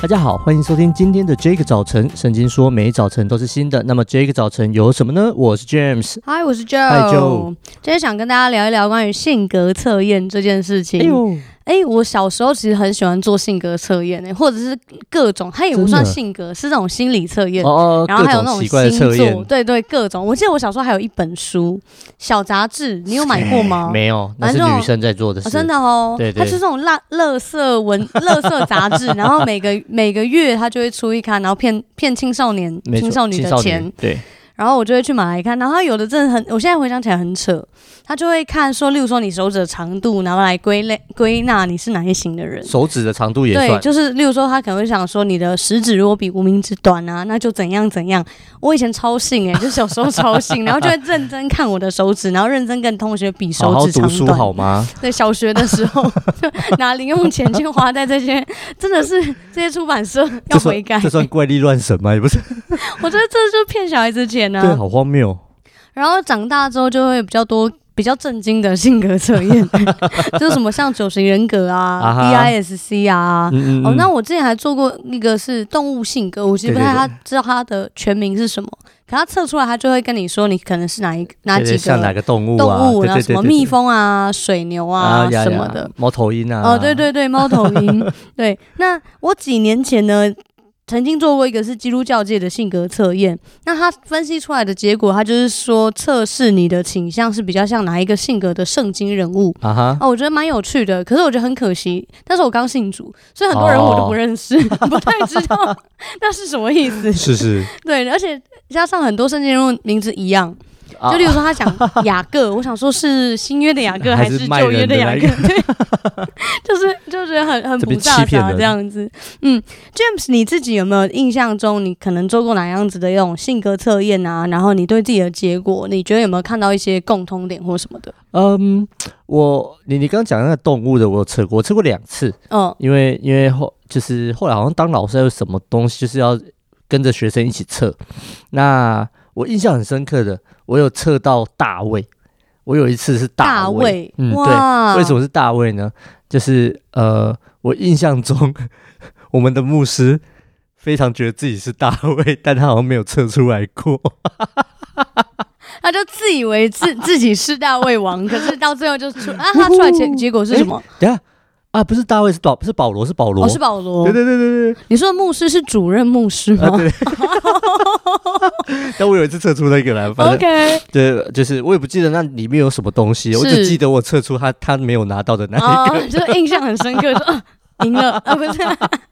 大家好，欢迎收听今天的 Jake 早晨。圣经说每早晨都是新的，那么 Jake 早晨有什么呢？我是 James，嗨，我是 Joe，嗨 Joe。今天想跟大家聊一聊关于性格测验这件事情。哎呦。哎、欸，我小时候其实很喜欢做性格测验诶，或者是各种，它也不算性格，是这种心理测验。哦，然后还有那种星座，对，对对，各种。我记得我小时候还有一本书，小杂志，你有买过吗？没有，那是女生在做的事。哦、真的哦，对，对，对，它是这种垃垃圾文、垃圾杂志，然后每个每个月它就会出一刊，然后骗骗青少年、青少女的钱。对。然后我就会去买来看，然后他有的真的很，我现在回想起来很扯。他就会看说，例如说你手指的长度，然后来归类归纳你是哪一型的人。手指的长度也算。对，就是例如说他可能会想说，你的食指如果比无名指短啊，那就怎样怎样。我以前超信诶、欸，就小时候超信，然后就会认真看我的手指，然后认真跟同学比手指长短。好好读书好吗？对，小学的时候就拿零用钱去花在这些，真的是这些出版社要悔改。这算怪力乱神吗？也不是。我觉得这就是骗小孩子钱。对，好荒谬。然后长大之后就会比较多比较震惊的性格测验，就是什么像九型人格啊、DISC 啊。嗯嗯嗯哦，那我之前还做过那个是动物性格，我其实不太他知道它的全名是什么，可他测出来，他就会跟你说你可能是哪一哪几个像哪个动物、啊、动物，然后什么蜜蜂啊、水牛啊，啊什么的，猫头鹰啊。哦，对对对，猫头鹰。对，那我几年前呢？曾经做过一个是基督教界的性格测验，那他分析出来的结果，他就是说测试你的倾向是比较像哪一个性格的圣经人物啊哈，哦，我觉得蛮有趣的，可是我觉得很可惜，但是我刚信主，所以很多人我都不认识，哦、不太知道那是什么意思。是是，对，而且加上很多圣经人物名字一样。就例如说，他讲雅各，我想说是新约的雅各 还是旧约的雅各？对，就是就觉得很很不大杂这样子。嗯，James，你自己有没有印象中你可能做过哪样子的一种性格测验啊？然后你对自己的结果，你觉得有没有看到一些共通点或什么的？嗯，我你你刚刚讲那个动物的，我有测过，我测过两次。嗯，因为因为后就是后来好像当老师还有什么东西，就是要跟着学生一起测。那我印象很深刻的。我有测到大卫，我有一次是大卫，大嗯，对，为什么是大卫呢？就是呃，我印象中 我们的牧师非常觉得自己是大卫，但他好像没有测出来过，他就自以为自自己是大卫王，可是到最后就出啊，他出来结结果是什么？欸、等下。啊，不是大卫，是保，不是保罗，是保罗，哦，是保罗。对对对对对，你说的牧师是主任牧师吗？啊、对。但我有一次测出那个来，反正，Okay. 对，就是我也不记得那里面有什么东西，我只记得我测出他他没有拿到的那一个，哦、就是印象很深刻，说啊赢了啊，不是。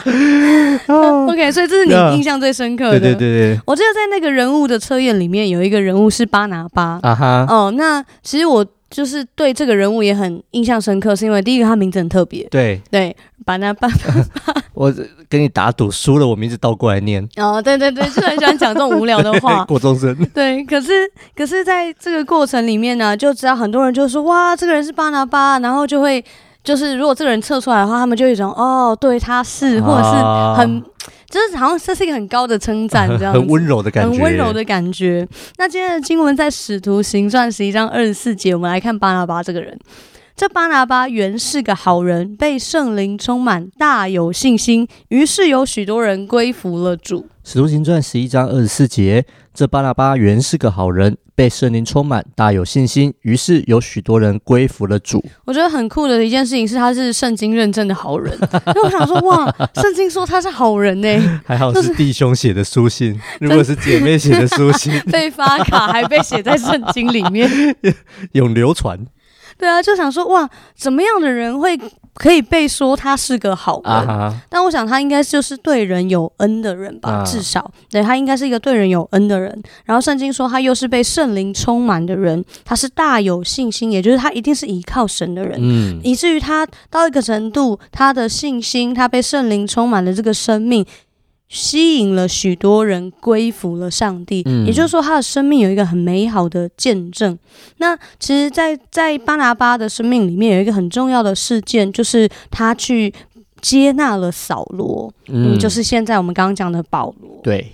OK，所以这是你印象最深刻的。对对对对，我记得在那个人物的测验里面有一个人物是巴拿巴啊哈。哦，那其实我。就是对这个人物也很印象深刻，是因为第一个他名字很特别。对对，巴拿巴。我跟你打赌，输了我名字倒过来念。哦，对对对，就很喜欢讲这种无聊的话。过中生。对，可是可是在这个过程里面呢，就知道很多人就说哇，这个人是巴拿巴，然后就会就是如果这个人测出来的话，他们就有一种哦，对，他是，或者是很。就是好像这是一个很高的称赞，这样子，很温柔的感觉，很温柔的感觉。那今天的经文在《使徒行传》十一章二十四节，我们来看巴拿巴这个人。这巴拿巴原是个好人，被圣灵充满，大有信心，于是有许多人归服了主。《使徒行传》十一章二十四节，这巴拿巴原是个好人。被圣灵充满，大有信心，于是有许多人归服了主。我觉得很酷的一件事情是，他是圣经认证的好人。因为我想说，哇，圣经说他是好人呢、欸，还好是弟兄写的书信，如果是姐妹写的书信，被发卡还被写在圣经里面，永流传。对啊，就想说，哇，怎么样的人会？可以被说他是个好人，啊、但我想他应该就是对人有恩的人吧，啊、至少对他应该是一个对人有恩的人。然后圣经说他又是被圣灵充满的人，他是大有信心，也就是他一定是依靠神的人，嗯，以至于他到一个程度，他的信心，他被圣灵充满了这个生命。吸引了许多人归服了上帝，嗯、也就是说，他的生命有一个很美好的见证。那其实在，在在巴拿巴的生命里面，有一个很重要的事件，就是他去接纳了扫罗，嗯，就是现在我们刚刚讲的保罗。对，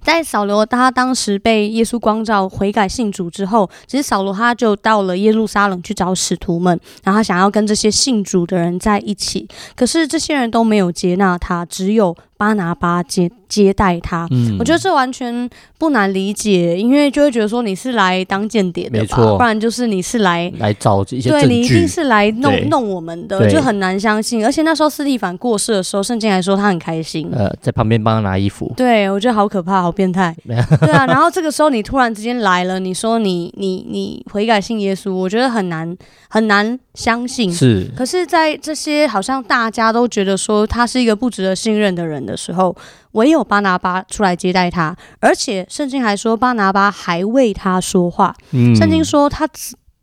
在扫罗他当时被耶稣光照悔改信主之后，其实扫罗他就到了耶路撒冷去找使徒们，然后他想要跟这些信主的人在一起，可是这些人都没有接纳他，只有巴拿巴接接待他。嗯，我觉得这完全不难理解，因为就会觉得说你是来当间谍的吧，不然就是你是来来找一些对你一定是来弄弄我们的，就很难相信。而且那时候斯蒂凡过世的时候，圣经还说他很开心，呃，在旁边帮他拿衣服。对，我觉得好可怕。好变态，对啊，然后这个时候你突然之间来了，你说你你你悔改信耶稣，我觉得很难很难相信。是，可是，在这些好像大家都觉得说他是一个不值得信任的人的时候，唯有巴拿巴出来接待他，而且圣经还说巴拿巴还为他说话。嗯，圣经说他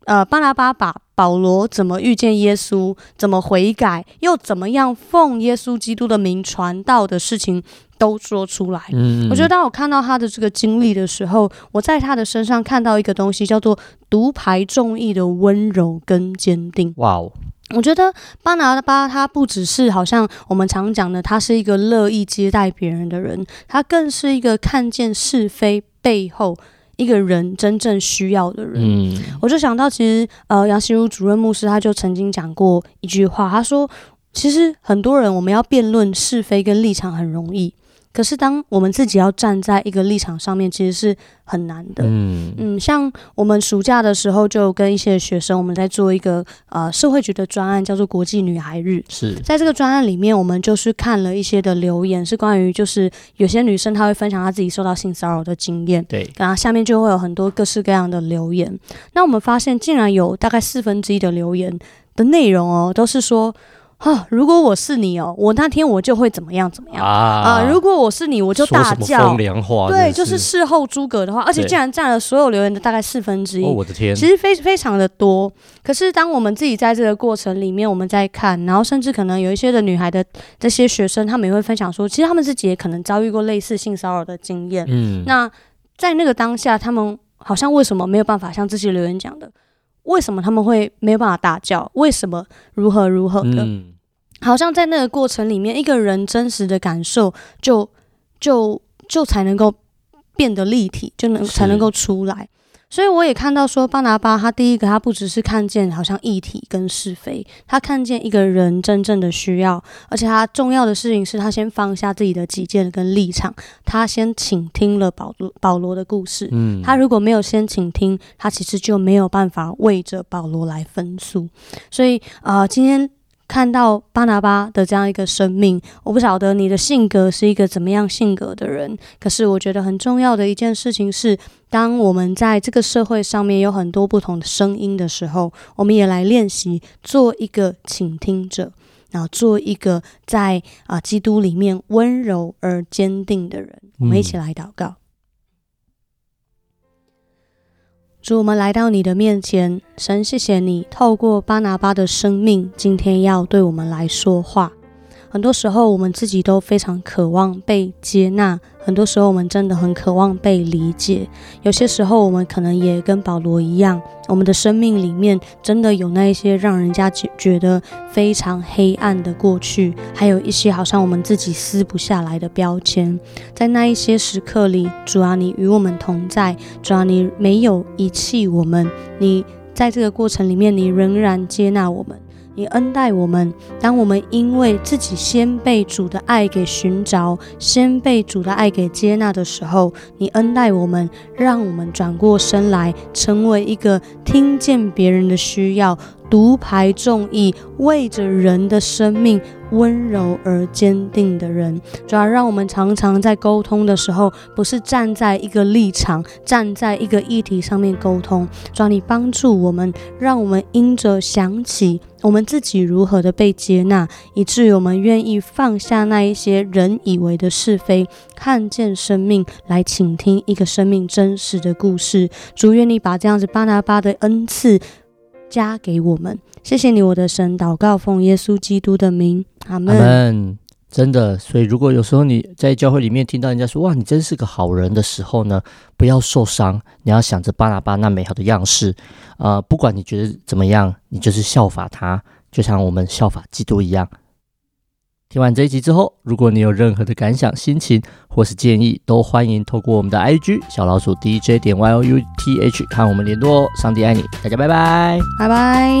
呃，巴拿巴把保罗怎么遇见耶稣，怎么悔改，又怎么样奉耶稣基督的名传道的事情。都说出来。嗯，我觉得当我看到他的这个经历的时候，我在他的身上看到一个东西，叫做独排众议的温柔跟坚定。哇哦！我觉得巴拿巴他不只是好像我们常讲的，他是一个乐意接待别人的人，他更是一个看见是非背后一个人真正需要的人。嗯，我就想到，其实呃，杨新如主任牧师他就曾经讲过一句话，他说：“其实很多人我们要辩论是非跟立场很容易。”可是，当我们自己要站在一个立场上面，其实是很难的。嗯嗯，像我们暑假的时候，就跟一些学生，我们在做一个呃社会局的专案，叫做国际女孩日。是在这个专案里面，我们就是看了一些的留言，是关于就是有些女生她会分享她自己受到性骚扰的经验。对，然后下面就会有很多各式各样的留言。那我们发现，竟然有大概四分之一的留言的内容哦，都是说。啊！如果我是你哦，我那天我就会怎么样怎么样啊，啊！如果我是你，我就大叫。对，就是事后诸葛的话，而且竟然占了所有留言的大概四分之一。哦，我的天！其实非非常的多。可是当我们自己在这个过程里面，我们在看，然后甚至可能有一些的女孩的这些学生，他们也会分享说，其实他们自己也可能遭遇过类似性骚扰的经验。嗯，那在那个当下，他们好像为什么没有办法像这些留言讲的？为什么他们会没有办法大叫？为什么如何如何的？嗯，好像在那个过程里面，一个人真实的感受就就就才能够变得立体，就能才能够出来。所以我也看到说，巴拿巴他第一个，他不只是看见好像议题跟是非，他看见一个人真正的需要，而且他重要的事情是他先放下自己的己见跟立场，他先倾听了保罗保罗的故事。嗯，他如果没有先倾听，他其实就没有办法为着保罗来分诉。所以啊、呃，今天。看到巴拿巴的这样一个生命，我不晓得你的性格是一个怎么样性格的人。可是我觉得很重要的一件事情是，当我们在这个社会上面有很多不同的声音的时候，我们也来练习做一个倾听者，然后做一个在啊、呃、基督里面温柔而坚定的人。我们一起来祷告。主，我们来到你的面前，神，谢谢你透过巴拿巴的生命，今天要对我们来说话。很多时候，我们自己都非常渴望被接纳；很多时候，我们真的很渴望被理解。有些时候，我们可能也跟保罗一样，我们的生命里面真的有那一些让人家觉觉得非常黑暗的过去，还有一些好像我们自己撕不下来的标签。在那一些时刻里，主啊，你与我们同在；主啊，你没有遗弃我们，你在这个过程里面，你仍然接纳我们。你恩待我们，当我们因为自己先被主的爱给寻找，先被主的爱给接纳的时候，你恩待我们，让我们转过身来，成为一个听见别人的需要。独排众议，为着人的生命温柔而坚定的人，主要让我们常常在沟通的时候，不是站在一个立场，站在一个议题上面沟通。主要你帮助我们，让我们因着想起我们自己如何的被接纳，以至于我们愿意放下那一些人以为的是非，看见生命，来倾听一个生命真实的故事。主愿你把这样子巴拿巴的恩赐。加给我们，谢谢你，我的神。祷告奉耶稣基督的名，阿门。真的，所以如果有时候你在教会里面听到人家说“哇，你真是个好人”的时候呢，不要受伤，你要想着巴拿巴那美好的样式。呃，不管你觉得怎么样，你就是效法他，就像我们效法基督一样。听完这一集之后，如果你有任何的感想、心情或是建议，都欢迎透过我们的 IG 小老鼠 DJ 点 Y O U T H 看我们联络哦。上帝爱你，大家拜拜，拜拜。